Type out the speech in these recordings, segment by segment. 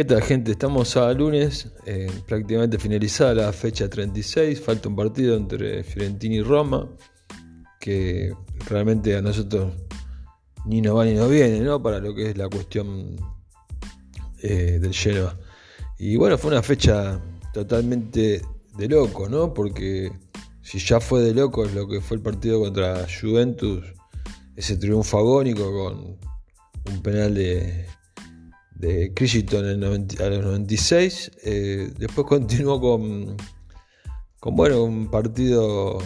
¿Qué tal gente? Estamos a lunes, eh, prácticamente finalizada la fecha 36, falta un partido entre Fiorentina y Roma, que realmente a nosotros ni nos va ni nos viene, ¿no? Para lo que es la cuestión eh, del Genoa. Y bueno, fue una fecha totalmente de loco, ¿no? Porque si ya fue de loco lo que fue el partido contra Juventus, ese triunfo agónico con un penal de de Crichton en a los 96. Eh, después continuó con, con bueno, un partido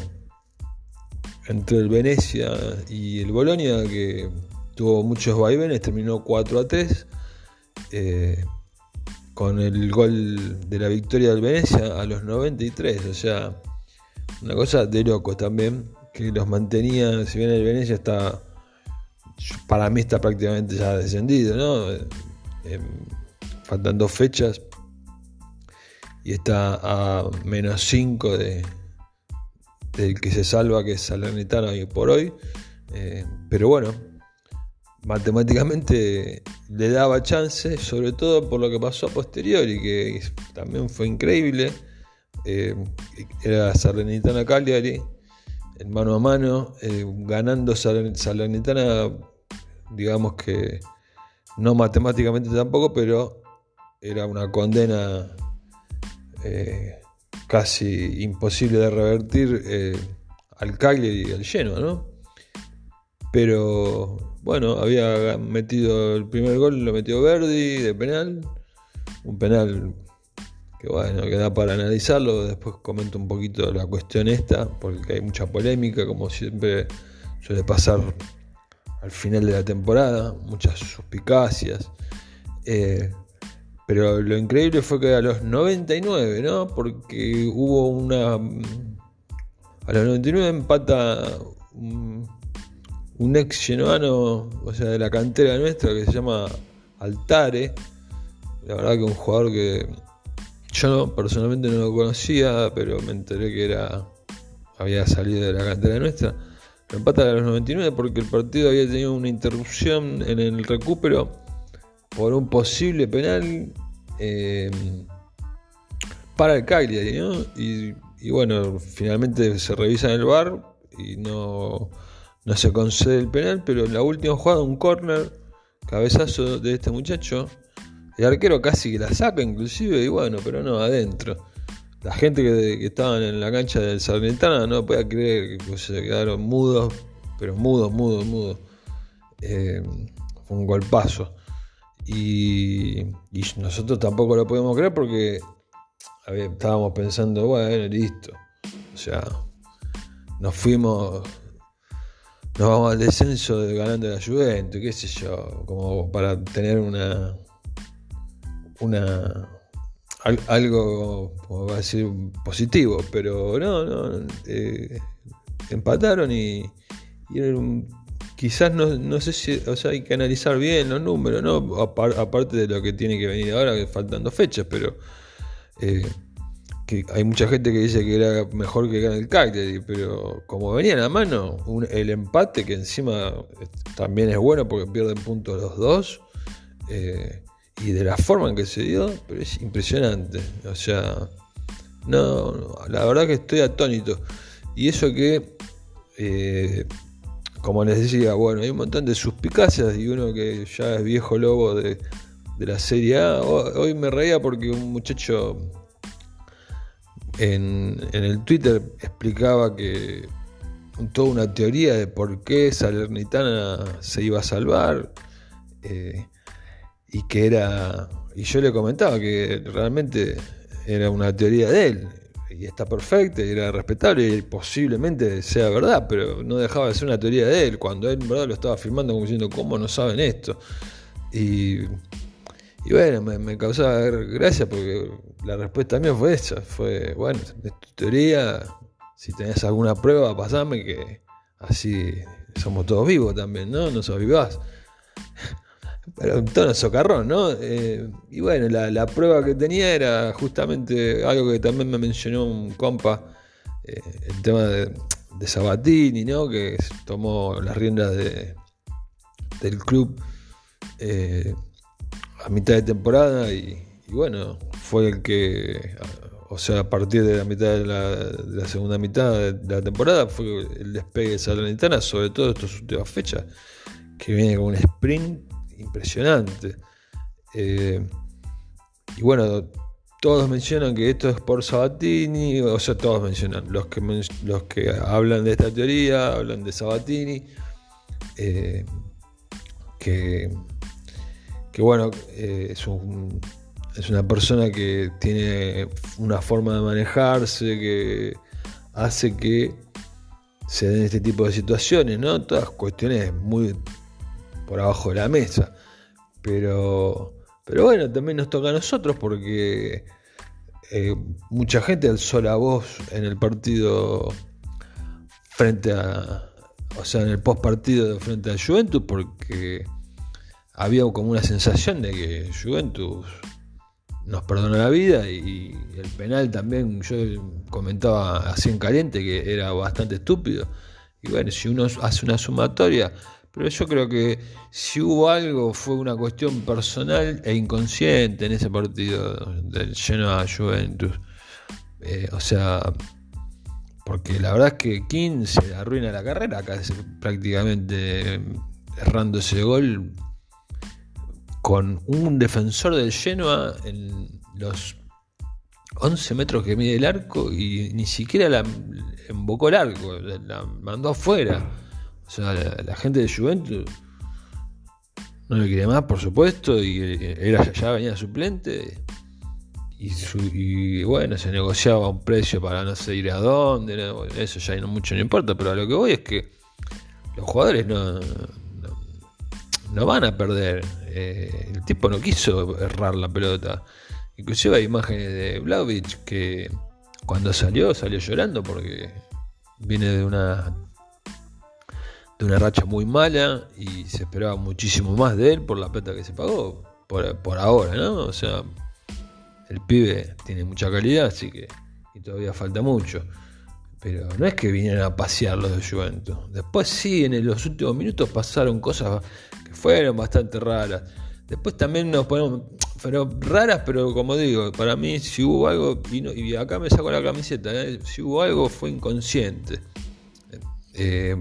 entre el Venecia y el Bolonia que tuvo muchos vaivenes, terminó 4 a 3. Eh, con el gol de la victoria del Venecia a los 93, o sea, una cosa de locos también, que los mantenía, si bien el Venecia está, para mí está prácticamente ya descendido, ¿no? Em, faltan dos fechas y está a menos 5 de, del que se salva, que es Salernitana hoy por hoy. Eh, pero bueno, matemáticamente le daba chance, sobre todo por lo que pasó a posteriori, que también fue increíble. Eh, era Salernitana Cagliari, en mano a mano, eh, ganando Salernitana, digamos que no matemáticamente tampoco, pero era una condena eh, casi imposible de revertir eh, al Cagliari y al Genoa, ¿no? Pero bueno, había metido el primer gol, lo metió Verdi de penal, un penal que bueno, que da para analizarlo, después comento un poquito la cuestión esta, porque hay mucha polémica, como siempre suele pasar al final de la temporada, muchas suspicacias. Eh, pero lo increíble fue que a los 99, ¿no? Porque hubo una. A los 99 empata un, ex genoano, o sea, de la cantera nuestra, que se llama Altare. La verdad que un jugador que yo personalmente no lo conocía, pero me enteré que era había salido de la cantera nuestra empata a los 99 porque el partido había tenido una interrupción en el recupero por un posible penal eh, para el Cagliari, Y, bueno, finalmente se revisa en el bar y no, no se concede el penal, pero en la última jugada un corner, cabezazo de este muchacho, el arquero casi que la saca inclusive y bueno, pero no, adentro la gente que, que estaban en la cancha del Salernitana no podía creer que se quedaron mudos, pero mudos, mudos, mudos. Eh, fue un golpazo. Y, nosotros tampoco lo podemos creer porque estábamos pensando, bueno, listo. O sea, nos fuimos, nos vamos al descenso de ganando la Juventus, qué sé yo, como para tener una, una, algo, va a decir, positivo, pero no, no, eh, empataron y, quizás no, sé si, o sea, hay que analizar bien los números, ¿no? aparte de lo que tiene que venir ahora, faltando fechas, pero eh, que hay mucha gente que dice que era mejor que gane el Cagliari, pero como venían a mano, el empate que encima también es bueno porque pierden puntos los dos. Eh, y de la forma en que se dio, pero es impresionante. O sea, no, la verdad que estoy atónito. Y eso que, eh, como les decía, bueno, hay un montón de suspicacias y uno que ya es viejo lobo de, la Serie A. Hoy me reía porque un muchacho en, el Twitter explicaba que toda una teoría de por qué Salernitana se iba a salvar. Eh, y que era, y yo le comentaba que realmente era una teoría de él, y está perfecta, y era respetable, y posiblemente sea verdad, pero no dejaba de ser una teoría de él, cuando él verdad lo estaba afirmando como diciendo, ¿cómo no saben esto? Y, y bueno, me, causaba gracia porque la respuesta mía fue esa, fue, bueno, es tu teoría, si tenés alguna prueba, pasame que así somos todos vivos también, ¿no? No sos Pero un tono socarrón, ¿no? Eh, y bueno, la, prueba que tenía era justamente algo que también me mencionó un compa, eh, el tema de, Sabatini, ¿no? Que tomó las riendas de, del club eh, a mitad de temporada y, bueno, fue el que, o sea, a partir de la mitad de la, segunda mitad de la temporada fue el despegue de Salernitana, sobre todo estas últimas fechas, que viene con un sprint impresionante. Eh, y bueno, todos mencionan que esto es por Sabatini, o sea, todos mencionan, los que, los que hablan de esta teoría, hablan de Sabatini, eh, que, que, bueno, eh, es, es una persona que tiene una forma de manejarse, que hace que se den este tipo de situaciones, ¿no? Todas cuestiones muy por abajo de la mesa, pero pero bueno, también nos toca a nosotros porque eh, mucha gente alzó la voz en el partido frente a, o sea, en el post partido frente a Juventus porque había como una sensación de que Juventus nos perdonó la vida y el penal también, yo comentaba así en caliente que era bastante estúpido. Y bueno, si uno hace una sumatoria, pero yo creo que si hubo algo fue una cuestión personal e inconsciente en ese partido del Genoa Juventus. Eh, o sea, porque la verdad es que King se arruina la carrera prácticamente errando ese gol con un defensor del Genoa en los 11 metros que mide el arco y ni siquiera la embocó el arco, la mandó afuera. O sea, la, gente de Juventus no le quería más, por supuesto, y era, ya venía suplente. Y, bueno, se negociaba un precio para no sé ir a dónde, eso ya no mucho no importa, pero a lo que voy es que los jugadores no, no, van a perder. Eh, el tipo no quiso errar la pelota. Inclusive hay imágenes de Vlaovic que cuando salió, salió llorando porque viene de una de una racha muy mala y se esperaba muchísimo más de él por la plata que se pagó, por, ahora, ¿no? O sea, el pibe tiene mucha calidad, así que y todavía falta mucho. Pero no es que vinieran a pasear los de Juventus. Después sí, en los últimos minutos pasaron cosas que fueron bastante raras. Después también nos ponemos, pero raras, pero como digo, para mí si hubo algo, y, acá me saco la camiseta, ¿eh? si hubo algo fue inconsciente. Eh,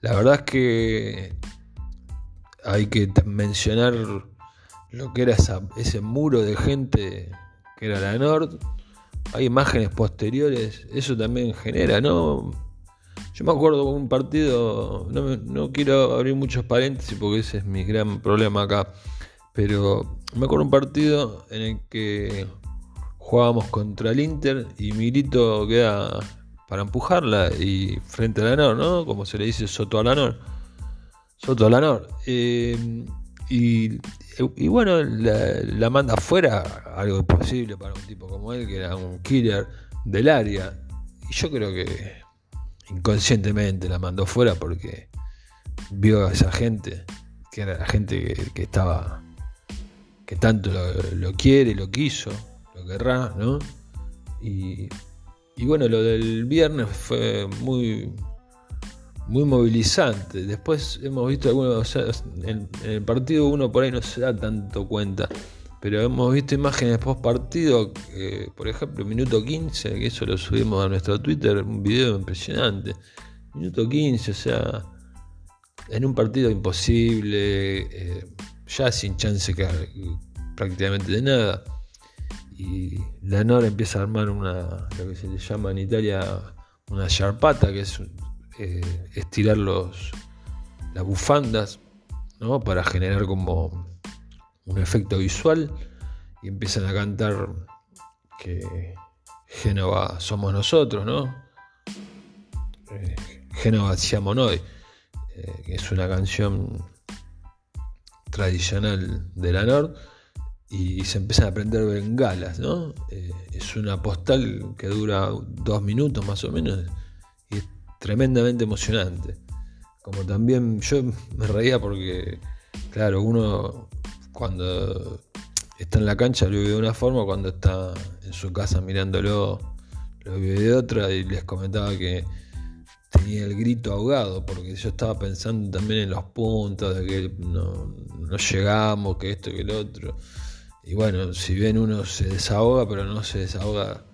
la verdad es que hay que mencionar lo que era ese muro de gente que era la Nord. Hay imágenes posteriores, eso también genera, ¿no? Yo me acuerdo un partido, no, no quiero abrir muchos paréntesis porque ese es mi gran problema acá, pero me acuerdo un partido en el que jugábamos contra el Inter y Milito queda para empujarla y frente a la ¿no? Como se le dice Soto a la Soto a la eh, y, bueno, la, manda afuera, algo imposible para un tipo como él, que era un killer del área. Y yo creo que inconscientemente la mandó fuera porque vio a esa gente, que era la gente que, estaba, que tanto lo, quiere, lo quiso, lo querrá, ¿no? Y y bueno, lo del viernes fue muy, muy movilizante. Después hemos visto algunos, o sea, en, el partido uno por ahí no se da tanto cuenta, pero hemos visto imágenes post partido, por ejemplo, minuto 15, que eso lo subimos a nuestro Twitter, un video impresionante. Minuto 15, o sea, en un partido imposible, eh, ya sin chance prácticamente de nada y la Nora empieza a armar una, lo que se le llama en Italia una charpata, que es eh, estirar los, las bufandas ¿no? para generar como un efecto visual y empiezan a cantar que Génova somos nosotros, ¿no? Eh, Génova siamo noi, eh, que es una canción tradicional de la Nord y, se empiezan a prender bengalas, ¿no? Eh, es una postal que dura dos minutos más o menos y es tremendamente emocionante. Como también yo me reía porque, claro, uno cuando está en la cancha lo vive de una forma, cuando está en su casa mirándolo lo vive de otra y les comentaba que tenía el grito ahogado porque yo estaba pensando también en los puntos de que no, no llegamos, que esto, que el otro. Y bueno, si bien uno se desahoga, pero no se desahoga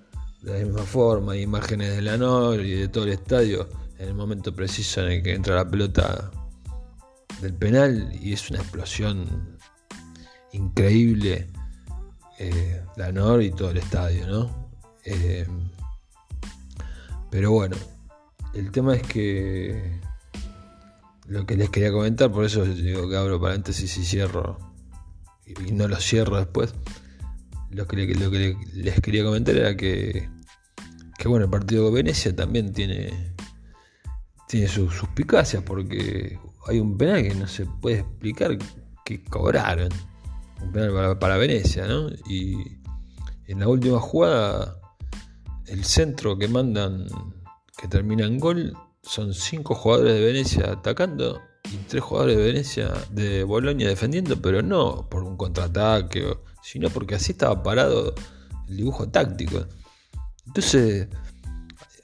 de la misma forma, hay imágenes de la NOR y de todo el estadio en el momento preciso en el que entra la pelota del penal y es una explosión increíble eh, la NOR y todo el estadio, ¿no? Eh, pero bueno, el tema es que lo que les quería comentar, por eso digo que abro paréntesis y cierro, y no lo cierro después, lo que, lo que les quería comentar era que, que bueno, el partido de Venecia también tiene, tiene sus suspicacias, porque hay un penal que no se puede explicar que cobraron, un penal para, para Venecia, ¿no? Y en la última jugada, el centro que mandan, que termina en gol, son cinco jugadores de Venecia atacando y tres jugadores de Venecia de Bolonia defendiendo, pero no por un contraataque, sino porque así estaba parado el dibujo táctico. Entonces,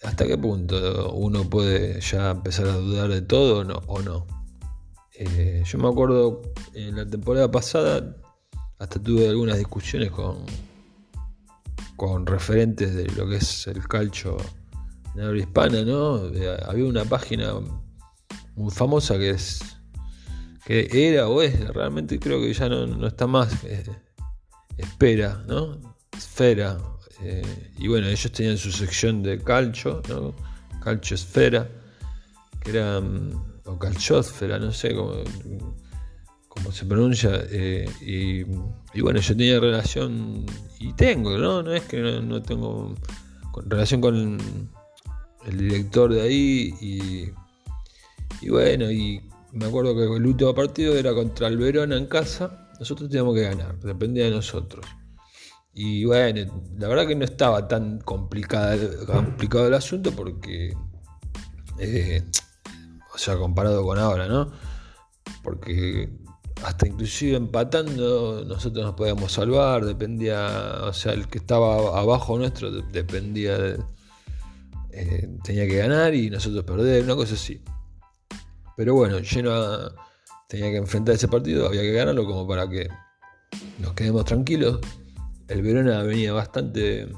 ¿hasta qué punto uno puede ya empezar a dudar de todo o no? Eh, yo me acuerdo en la temporada pasada, hasta tuve algunas discusiones con, con referentes de lo que es el calcio en habla hispana, ¿no? Eh, había una página muy famosa que es que era o es, realmente creo que ya no, está más, eh, espera, ¿no? Esfera. Eh, y bueno, ellos tenían su sección de calcio, ¿no? Calcio esfera, que era, mm, o calciosfera, no sé cómo, cómo se pronuncia. y, bueno, yo tenía relación, y tengo, ¿no? No es que no tengo relación con el director de ahí y, y bueno, y me acuerdo que el último partido era contra el Verona en casa, nosotros teníamos que ganar, dependía de nosotros. Y bueno, la verdad que no estaba tan complicado el asunto porque, eh, o sea, comparado con ahora, ¿no? Porque hasta inclusive empatando nosotros nos podíamos salvar, dependía, o sea, el que estaba abajo nuestro dependía de eh, tenía que ganar y nosotros perder, una cosa así. Pero bueno, lleno tenía que enfrentar ese partido, había que ganarlo como para que nos quedemos tranquilos. El Verona venía bastante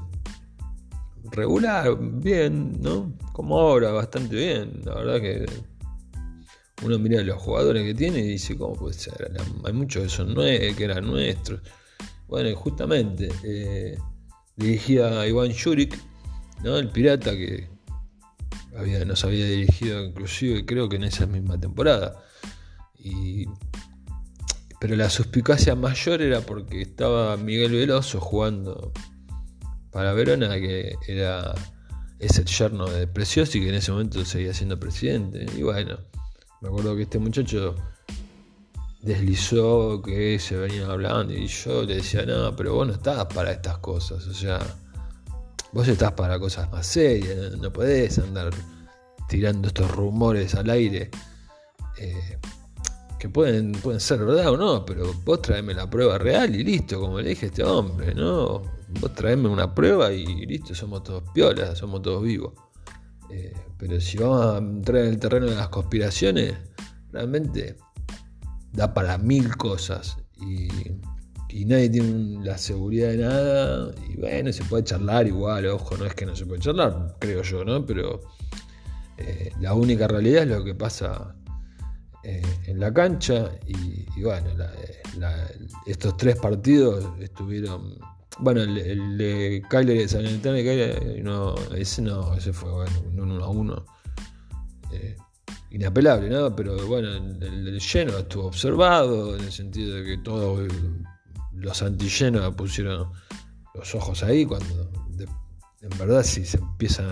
regular, bien, ¿no? Como ahora, bastante bien. La verdad que uno mira los jugadores que tiene y dice, ¿cómo puede ser? Hay muchos que son nueve, que eran nuestros. Bueno, justamente eh, dirigía a Iván Yurik, ¿no? El pirata que nos había dirigido inclusive creo que en esa misma temporada. pero la suspicacia mayor era porque estaba Miguel Veloso jugando para Verona, que era es el yerno de Preciosi, que en ese momento seguía siendo presidente. Y bueno, me acuerdo que este muchacho deslizó que se venía hablando y yo le decía, no, pero vos no estás para estas cosas, o sea, Vos estás para cosas más serias, no podés andar tirando estos rumores al aire. Eh, que pueden, pueden ser verdad o no, pero vos traeme la prueba real y listo, como le dije a este hombre, ¿no? Vos traeme una prueba y listo, somos todos piolas, somos todos vivos. Eh, pero si vamos a entrar en el terreno de las conspiraciones, realmente da para mil cosas. Y y nadie tiene la seguridad de nada. Y bueno, se puede charlar igual, ojo, no es que no se puede charlar, creo yo, ¿no? Pero eh, la única realidad es lo que pasa eh, en la cancha. Y, bueno, estos tres partidos estuvieron. Bueno, el, de Kyler de San no, ese no, ese fue un 1 a 1. Eh, inapelable, ¿no? Pero bueno, el, el, lleno estuvo observado en el sentido de que todo los antigenos pusieron los ojos ahí, cuando en verdad si se empiezan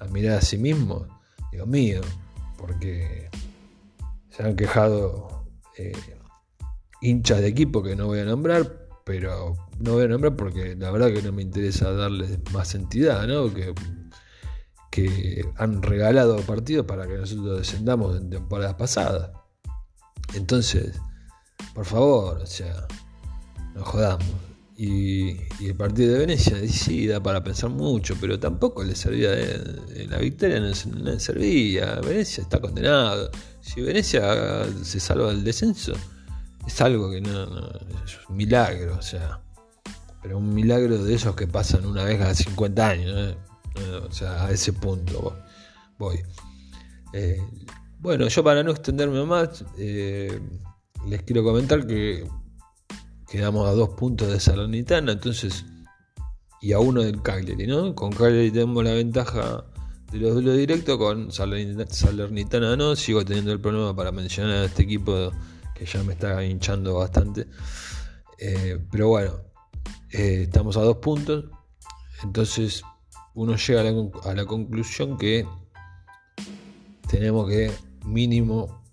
a, mirar a sí mismos, digo mío, porque se han quejado eh, hinchas de equipo que no voy a nombrar, pero no voy a nombrar porque la verdad que no me interesa darles más entidad, ¿no? Que, que han regalado partidos para que nosotros descendamos en temporadas pasadas. Entonces, por favor, o sea, no jodamos. Y, el partido de Venecia sí da para pensar mucho, pero tampoco le servía de, la victoria, no, le servía. Venecia está condenado. Si Venecia se salva del descenso, es algo que no, es un milagro, o sea, pero un milagro de esos que pasan una vez cada 50 años, ¿eh? o sea, a ese punto voy. Eh, bueno, yo para no extenderme más, eh, les quiero comentar que quedamos a dos puntos de Salernitana, entonces, y a uno del Cagliari, ¿no? Con Cagliari tenemos la ventaja de los duelos directos, con Salernitana no, sigo teniendo el problema para mencionar a este equipo que ya me está hinchando bastante. Eh, pero bueno, eh, estamos a dos puntos, entonces uno llega a la conclusión que tenemos que mínimo,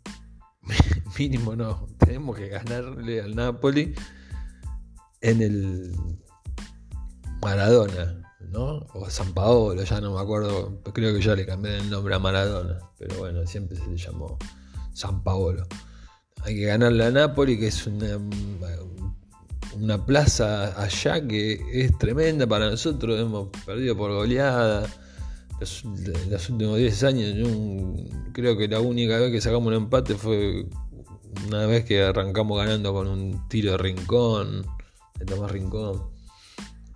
mínimo no, tenemos que ganarle al Napoli en el Maradona, ¿no? O San Paolo, ya no me acuerdo, creo que ya le cambié el nombre a Maradona, pero bueno, siempre se le llamó San Paolo. Hay que ganarle a Napoli, que es una, una plaza allá que es tremenda para nosotros, hemos perdido por goleada los, los últimos 10 años, creo que la única vez que sacamos un empate fue una vez que arrancamos ganando con un tiro de rincón, de Tomás Rincón.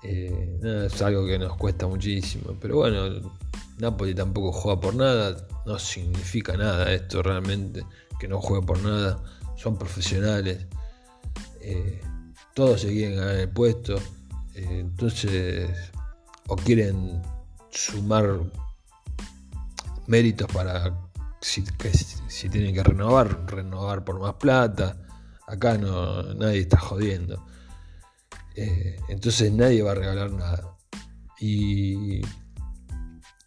Eh, es algo que nos cuesta muchísimo. Pero bueno, Napoli tampoco juega por nada. No significa nada esto realmente, que no juegue por nada. Son profesionales. Eh, todos se quieren ganar el puesto. Eh, entonces, o quieren sumar méritos para si, si tienen que renovar, renovar por más plata. Acá no, nadie está jodiendo. Eh, entonces nadie va a regalar nada. Y,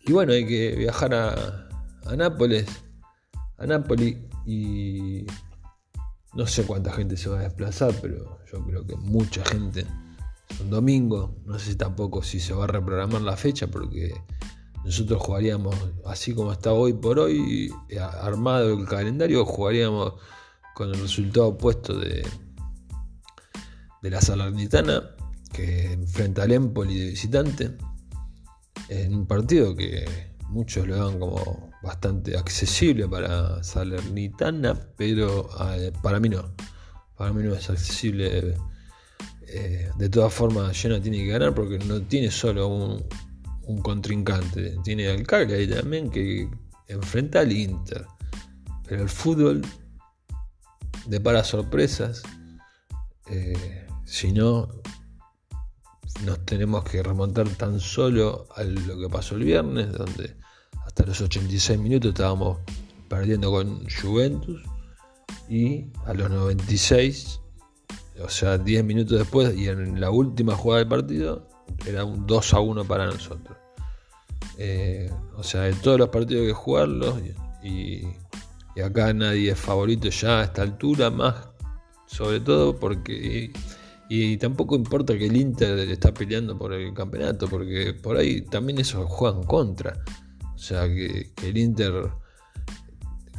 bueno, hay que viajar a, a Nápoles, a Nápoles y no sé cuánta gente se va a desplazar, pero yo creo que mucha gente un domingo. No sé tampoco si se va a reprogramar la fecha porque nosotros jugaríamos así como está hoy por hoy, eh, armado el calendario, jugaríamos con el resultado opuesto de, de la Salernitana, que enfrenta al Empoli de visitante, en un partido que muchos lo dan como bastante accesible para Salernitana, pero eh, para mí no. Para mí no es accesible eh, de todas formas, Genoa tiene que ganar porque no tiene solo un, contrincante, tiene al Cagliari también que enfrenta al Inter. Pero el fútbol depara sorpresas. Eh, si no, nos tenemos que remontar tan solo a lo que pasó el viernes, donde hasta los 86 minutos estábamos perdiendo con Juventus y a los 96 o sea, 10 minutos después y en la última jugada del partido era un 2 a 1 para nosotros. Eh, o sea, de todos los partidos que jugarlos y, acá nadie es favorito ya a esta altura, más sobre todo porque... Y, tampoco importa que el Inter está peleando por el campeonato, porque por ahí también eso juegan contra. O sea, que, el Inter,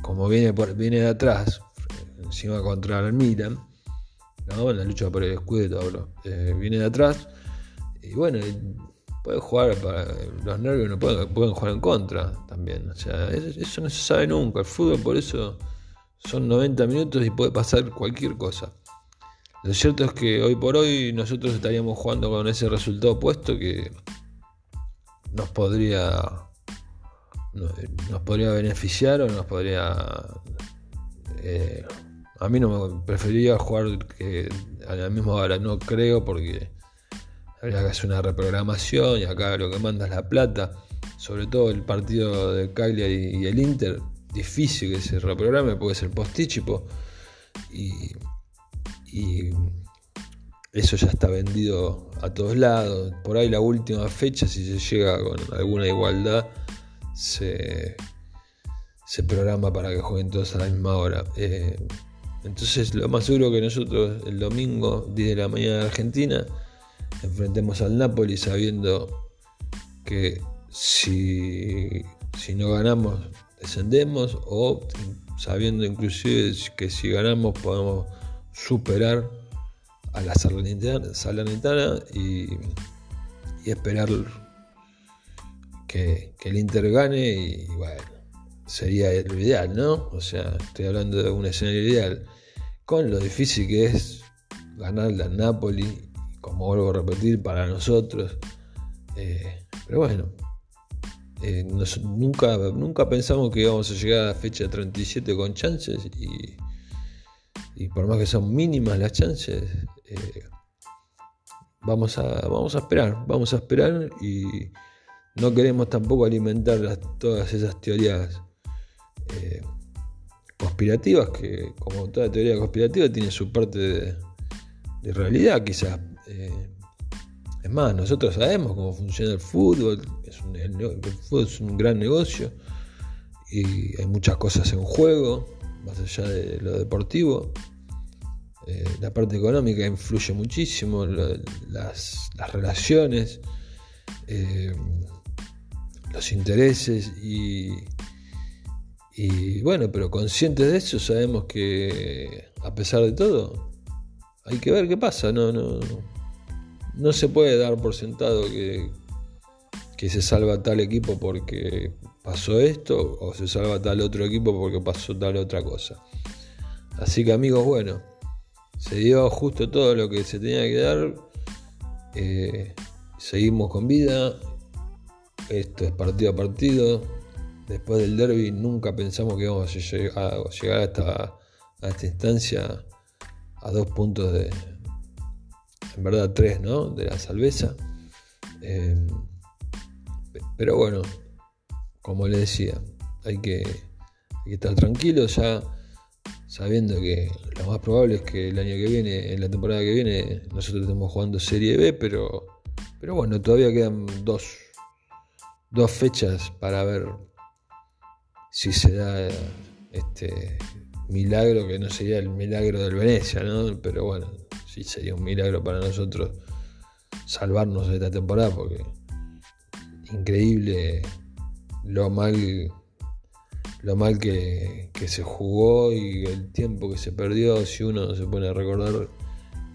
como viene, por, viene de atrás, encima contra el Milan, en la lucha por el escudo, eh, viene de atrás y bueno, puede jugar para los nervios, no pueden, pueden jugar en contra también. O sea, eso, no se sabe nunca. El fútbol por eso son 90 minutos y puede pasar cualquier cosa. Lo cierto es que hoy por hoy nosotros estaríamos jugando con ese resultado puesto que nos podría nos podría beneficiar o nos podría eh, a mí no me preferiría jugar que a la misma hora, no creo, porque habría que hacer una reprogramación y acá lo que manda es la plata. Sobre todo el partido de Cagliari y el Inter, difícil que se reprograme, puede ser postíchipo. Y, y eso ya está vendido a todos lados. Por ahí la última fecha, si se llega con alguna igualdad, se, se programa para que jueguen todos a la misma hora. Eh, entonces lo más seguro que nosotros el domingo 10 de la mañana de Argentina enfrentemos al Napoli sabiendo que si, si no ganamos descendemos o sabiendo inclusive que si ganamos podemos superar a la Salernitana, y, esperar que, el Inter gane y bueno sería lo ideal, ¿no? O sea, estoy hablando de un escenario ideal. con lo difícil que es ganarle a Napoli, como vuelvo a repetir, para nosotros. Eh, pero bueno, eh, nunca, nunca pensamos que íbamos a llegar a la fecha 37 con chances y, y por más que son mínimas las chances, eh, vamos, a, vamos a esperar, vamos a esperar y no queremos tampoco alimentar todas esas teorías conspirativas, que como toda teoría conspirativa tiene su parte de, realidad quizás. Eh, es más, nosotros sabemos cómo funciona el fútbol, un, el, fútbol es un gran negocio y hay muchas cosas en juego, más allá de lo deportivo. Eh, la parte económica influye muchísimo, las, relaciones, eh, los intereses y y bueno, pero conscientes de eso sabemos que a pesar de todo, hay que ver qué pasa. No, no, no se puede dar por sentado que, que se salva tal equipo porque pasó esto o se salva tal otro equipo porque pasó tal otra cosa. Así que amigos, bueno, se dio justo todo lo que se tenía que dar. Eh, seguimos con vida. Esto es partido a partido después del derby nunca pensamos que íbamos a llegar, hasta, a esta instancia a dos puntos de, en verdad tres, ¿no? De la salveza. Eh, pero bueno, como le decía, hay que, estar tranquilos ya sabiendo que lo más probable es que el año que viene, en la temporada que viene, nosotros estemos jugando Serie B, pero, pero bueno, todavía quedan dos, dos fechas para ver si se da este milagro, que no sería el milagro del Venecia, ¿no? Pero bueno, sí sería un milagro para nosotros salvarnos de esta temporada, porque increíble lo mal lo mal que, se jugó y el tiempo que se perdió, si uno se pone a recordar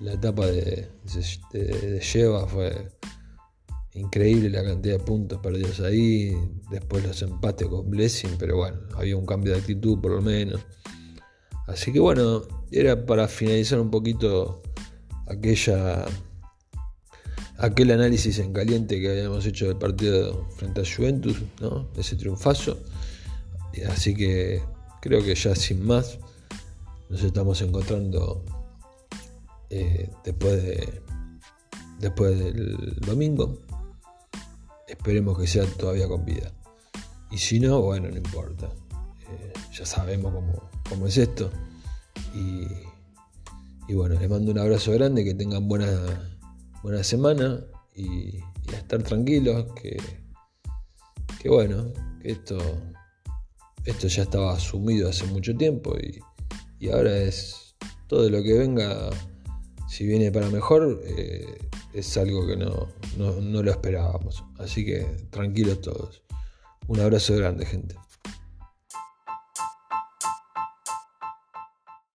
la etapa de, de, de Lleva fue Increíble la cantidad de puntos perdidos ahí. Después los empates con Blessing, pero bueno, había un cambio de actitud por lo menos. Así que bueno, era para finalizar un poquito aquella aquel análisis en caliente que habíamos hecho del partido frente a Juventus, ese triunfazo. Así que creo que ya sin más nos estamos encontrando eh, después, de, después del domingo Esperemos que sea todavía con vida. Y si no, bueno, no importa. Eh, ya sabemos cómo, es esto. Y, bueno, les mando un abrazo grande, que tengan buena, buena semana y, a estar tranquilos, que, que bueno, que esto, esto ya estaba asumido hace mucho tiempo y, y ahora es todo lo que venga, si viene para mejor, eh, es algo que no, no, no lo esperábamos. Así que tranquilos todos. Un abrazo grande, gente.